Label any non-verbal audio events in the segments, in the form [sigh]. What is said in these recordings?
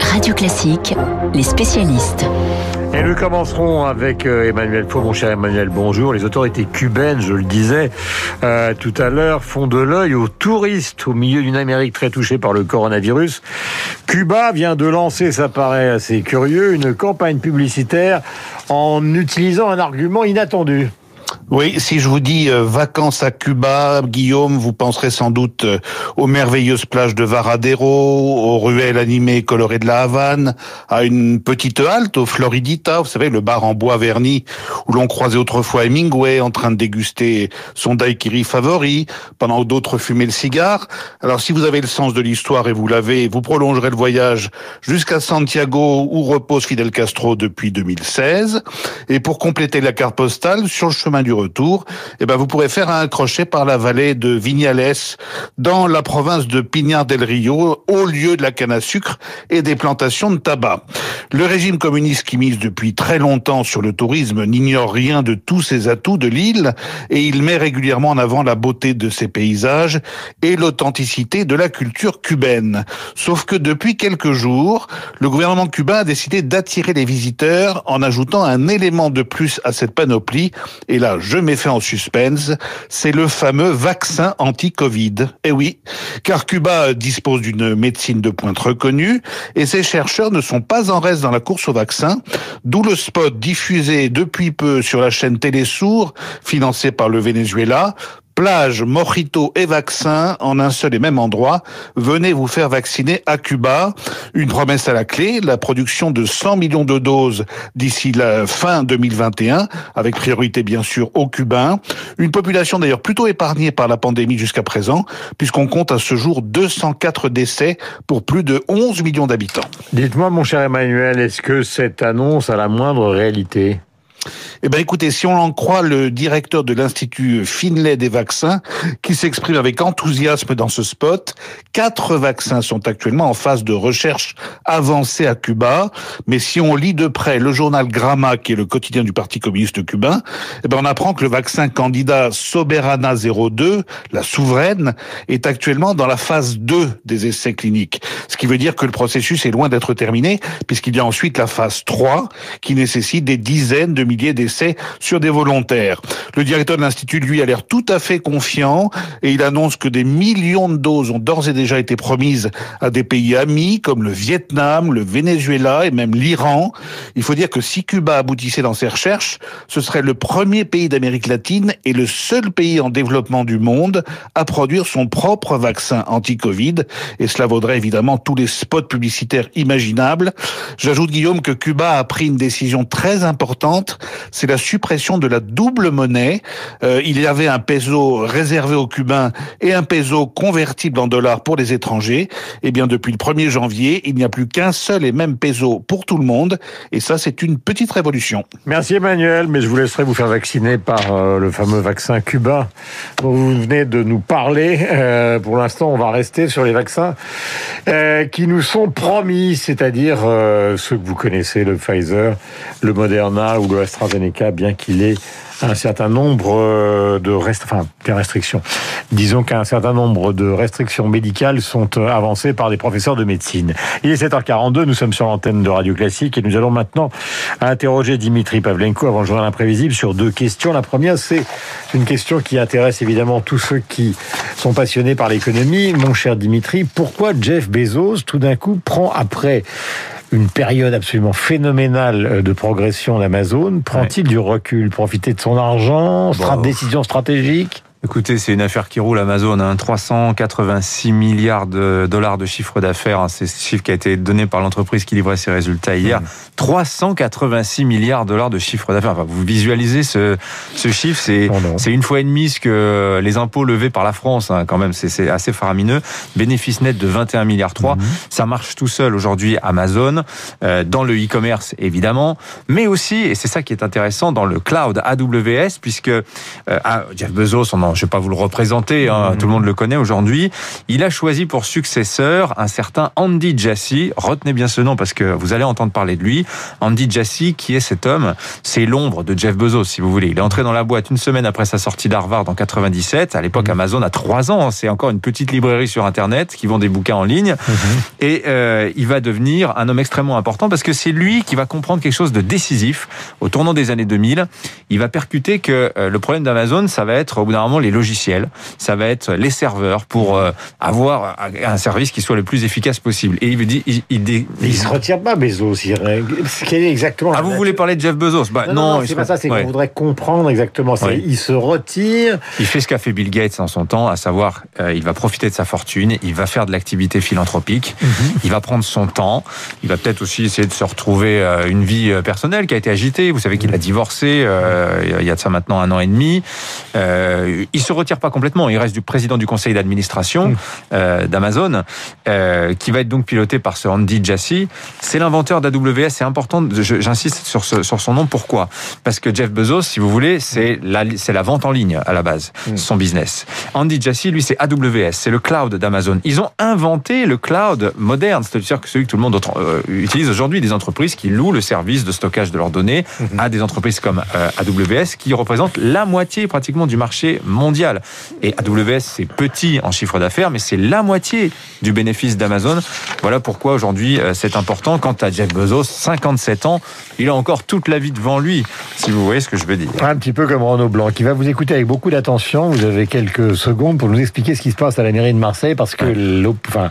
Radio Classique, les spécialistes. Et nous commencerons avec euh, Emmanuel Faux, mon cher Emmanuel, bonjour. Les autorités cubaines, je le disais euh, tout à l'heure, font de l'œil aux touristes au milieu d'une Amérique très touchée par le coronavirus. Cuba vient de lancer, ça paraît assez curieux, une campagne publicitaire en utilisant un argument inattendu. Oui, si je vous dis euh, vacances à Cuba, Guillaume, vous penserez sans doute euh, aux merveilleuses plages de Varadero, aux ruelles animées colorées de la Havane, à une petite halte au Floridita, vous savez, le bar en bois verni où l'on croisait autrefois Hemingway en train de déguster son daiquiri favori, pendant que d'autres fumaient le cigare. Alors si vous avez le sens de l'histoire et vous l'avez, vous prolongerez le voyage jusqu'à Santiago où repose Fidel Castro depuis 2016. Et pour compléter la carte postale, sur le chemin du retour, eh ben vous pourrez faire un crochet par la vallée de Vignales dans la province de Pinar del Rio, au lieu de la canne à sucre et des plantations de tabac. Le régime communiste qui mise depuis très longtemps sur le tourisme n'ignore rien de tous ces atouts de l'île et il met régulièrement en avant la beauté de ses paysages et l'authenticité de la culture cubaine. Sauf que depuis quelques jours, le gouvernement cubain a décidé d'attirer les visiteurs en ajoutant un élément de plus à cette panoplie et là je mets fin en suspense, c'est le fameux vaccin anti-Covid. Eh oui, car Cuba dispose d'une médecine de pointe reconnue et ses chercheurs ne sont pas en reste dans la course au vaccin, d'où le spot diffusé depuis peu sur la chaîne Télésour, financée par le Venezuela, plage, mojito et vaccin en un seul et même endroit. Venez vous faire vacciner à Cuba. Une promesse à la clé, la production de 100 millions de doses d'ici la fin 2021, avec priorité bien sûr aux Cubains. Une population d'ailleurs plutôt épargnée par la pandémie jusqu'à présent, puisqu'on compte à ce jour 204 décès pour plus de 11 millions d'habitants. Dites-moi mon cher Emmanuel, est-ce que cette annonce a la moindre réalité? Eh ben, écoutez, si on en croit le directeur de l'Institut Finlay des vaccins, qui s'exprime avec enthousiasme dans ce spot, quatre vaccins sont actuellement en phase de recherche avancée à Cuba. Mais si on lit de près le journal Gramma, qui est le quotidien du Parti communiste cubain, eh ben, on apprend que le vaccin candidat Soberana 02, la souveraine, est actuellement dans la phase 2 des essais cliniques. Ce qui veut dire que le processus est loin d'être terminé, puisqu'il y a ensuite la phase 3, qui nécessite des dizaines de milliers d'essais sur des volontaires. Le directeur de l'Institut, lui, a l'air tout à fait confiant et il annonce que des millions de doses ont d'ores et déjà été promises à des pays amis comme le Vietnam, le Venezuela et même l'Iran. Il faut dire que si Cuba aboutissait dans ses recherches, ce serait le premier pays d'Amérique latine et le seul pays en développement du monde à produire son propre vaccin anti-Covid. Et cela vaudrait évidemment tous les spots publicitaires imaginables. J'ajoute, Guillaume, que Cuba a pris une décision très importante c'est la suppression de la double monnaie. Euh, il y avait un peso réservé aux Cubains et un peso convertible en dollars pour les étrangers. Eh bien, depuis le 1er janvier, il n'y a plus qu'un seul et même peso pour tout le monde. Et ça, c'est une petite révolution. Merci Emmanuel, mais je vous laisserai vous faire vacciner par euh, le fameux vaccin cubain dont vous venez de nous parler. Euh, pour l'instant, on va rester sur les vaccins qui nous sont promis, c'est-à-dire ceux que vous connaissez, le Pfizer, le Moderna ou le AstraZeneca bien qu'il ait un certain nombre euh, de enfin, restrictions. Disons qu'un certain nombre de restrictions médicales sont euh, avancées par des professeurs de médecine. Il est 7h42, nous sommes sur l'antenne de Radio Classique et nous allons maintenant interroger Dimitri Pavlenko avant le journal imprévisible sur deux questions. La première, c'est une question qui intéresse évidemment tous ceux qui sont passionnés par l'économie. Mon cher Dimitri, pourquoi Jeff Bezos, tout d'un coup, prend après une période absolument phénoménale euh, de progression d'Amazon. Prend-il du recul, profiter de son argent, décision stratégique? Écoutez, c'est une affaire qui roule Amazon, hein, 386 milliards de dollars de chiffre d'affaires. Hein, c'est ce chiffre qui a été donné par l'entreprise qui livrait ses résultats hier. 386 mmh. milliards de dollars de chiffre d'affaires. Enfin, vous visualisez ce, ce chiffre, c'est oh c'est une fois et demie ce que les impôts levés par la France, hein, quand même, c'est assez faramineux. Bénéfice net de 21 milliards 3. Mmh. Ça marche tout seul aujourd'hui Amazon, euh, dans le e-commerce évidemment, mais aussi, et c'est ça qui est intéressant, dans le cloud AWS, puisque euh, ah, Jeff Bezos, on en je ne vais pas vous le représenter, hein, mmh. tout le monde le connaît aujourd'hui. Il a choisi pour successeur un certain Andy Jassy. Retenez bien ce nom parce que vous allez entendre parler de lui. Andy Jassy, qui est cet homme? C'est l'ombre de Jeff Bezos, si vous voulez. Il est entré dans la boîte une semaine après sa sortie d'Harvard en 97. À l'époque, mmh. Amazon a trois ans. C'est encore une petite librairie sur Internet qui vend des bouquins en ligne. Mmh. Et euh, il va devenir un homme extrêmement important parce que c'est lui qui va comprendre quelque chose de décisif au tournant des années 2000. Il va percuter que euh, le problème d'Amazon, ça va être au bout d'un moment les logiciels, ça va être les serveurs pour euh, avoir un service qui soit le plus efficace possible. Et il veut dire, il, il, il, se retire pas Bezos. Quel est exactement Ah, vous voulez parler de Jeff Bezos? Bah non, non, c'est pas ça. C'est qu'on voudrait comprendre exactement. Il se retire. Il fait ce qu'a fait Bill Gates en son temps, à savoir, euh, il va profiter de sa fortune, il va faire de l'activité philanthropique, mm -hmm. il va prendre son temps, il va peut-être aussi essayer de se retrouver euh, une vie personnelle qui a été agitée. Vous savez qu'il a divorcé il y a de ça maintenant un an et demi. Euh, il se retire pas complètement. Il reste du président du conseil d'administration mm. euh, d'Amazon, qui va être donc piloté par ce Andy Jassy. C'est l'inventeur d'AWS. C'est important. J'insiste sur, ce, sur son nom. Pourquoi? Parce que Jeff Bezos, si vous voulez, c'est la, c'est la vente en ligne à la base, mm. son business. Andy Jassy, lui, c'est AWS, c'est le cloud d'Amazon. Ils ont inventé le cloud moderne, c'est-à-dire que celui que tout le monde euh, utilise aujourd'hui, des entreprises qui louent le service de stockage de leurs données mm -hmm. à des entreprises comme euh, AWS, qui représentent la moitié pratiquement du marché mondial. Et AWS, c'est petit en chiffre d'affaires, mais c'est la moitié du bénéfice d'Amazon. Voilà pourquoi aujourd'hui euh, c'est important. Quant à Jeff Bezos, 57 ans, il a encore toute la vie devant lui, si vous voyez ce que je veux dire. Un petit peu comme Renaud Blanc, qui va vous écouter avec beaucoup d'attention. Vous avez quelques secondes pour nous expliquer ce qui se passe à la mairie de Marseille, parce que enfin,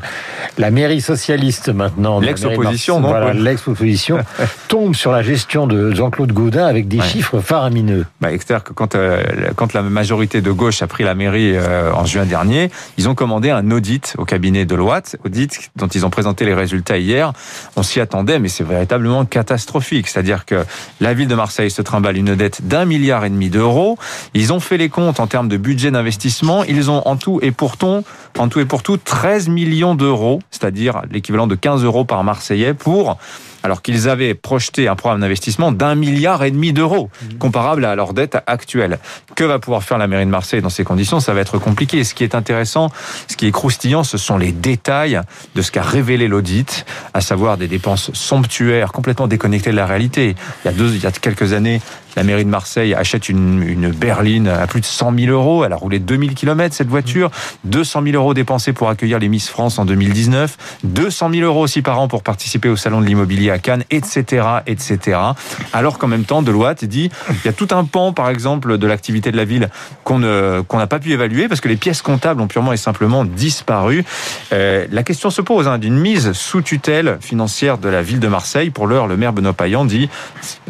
la mairie socialiste maintenant, l'ex-opposition, voilà, l'ex-opposition [laughs] tombe sur la gestion de Jean-Claude Gaudin avec des ouais. chiffres faramineux. Bah, C'est-à-dire que quand, euh, quand la majorité de gauche a pris la mairie euh, en juin dernier, ils ont commandé un audit au cabinet de Deloitte, audit dont ils ont présenté les résultats hier. On s'y attendait, mais c'est véritablement catastrophique. C'est-à-dire que la ville de Marseille se trimballe une dette d'un milliard et demi d'euros. Ils ont fait les comptes en termes de budget d'investissement. Ils ont en tout et pour tout, en tout et pour tout, 13 millions d'euros, c'est-à-dire l'équivalent de 15 euros par Marseillais pour alors qu'ils avaient projeté un programme d'investissement d'un milliard et demi d'euros, comparable à leur dette actuelle. Que va pouvoir faire la mairie de Marseille dans ces conditions? Ça va être compliqué. Ce qui est intéressant, ce qui est croustillant, ce sont les détails de ce qu'a révélé l'audit, à savoir des dépenses somptuaires, complètement déconnectées de la réalité. Il y a, deux, il y a quelques années, la mairie de Marseille achète une, berline à plus de 100 000 euros. Elle a roulé 2000 km cette voiture. 200 000 euros dépensés pour accueillir les Miss France en 2019. 200 000 euros aussi par an pour participer au salon de l'immobilier à Cannes, etc., etc. Alors qu'en même temps, Deloitte dit il y a tout un pan, par exemple, de l'activité de la ville qu'on n'a pas pu évaluer parce que les pièces comptables ont purement et simplement disparu. Euh, la question se pose hein, d'une mise sous tutelle financière de la ville de Marseille. Pour l'heure, le maire Benoît Payan dit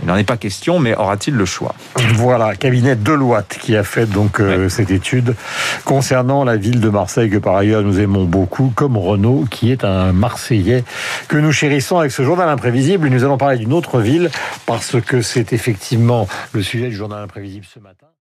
il n'en est pas question, mais aura-t-il le choix. Voilà, cabinet Deloitte qui a fait donc euh, cette étude concernant la ville de Marseille que par ailleurs nous aimons beaucoup, comme Renault qui est un Marseillais que nous chérissons avec ce journal imprévisible. Nous allons parler d'une autre ville parce que c'est effectivement le sujet du journal imprévisible ce matin.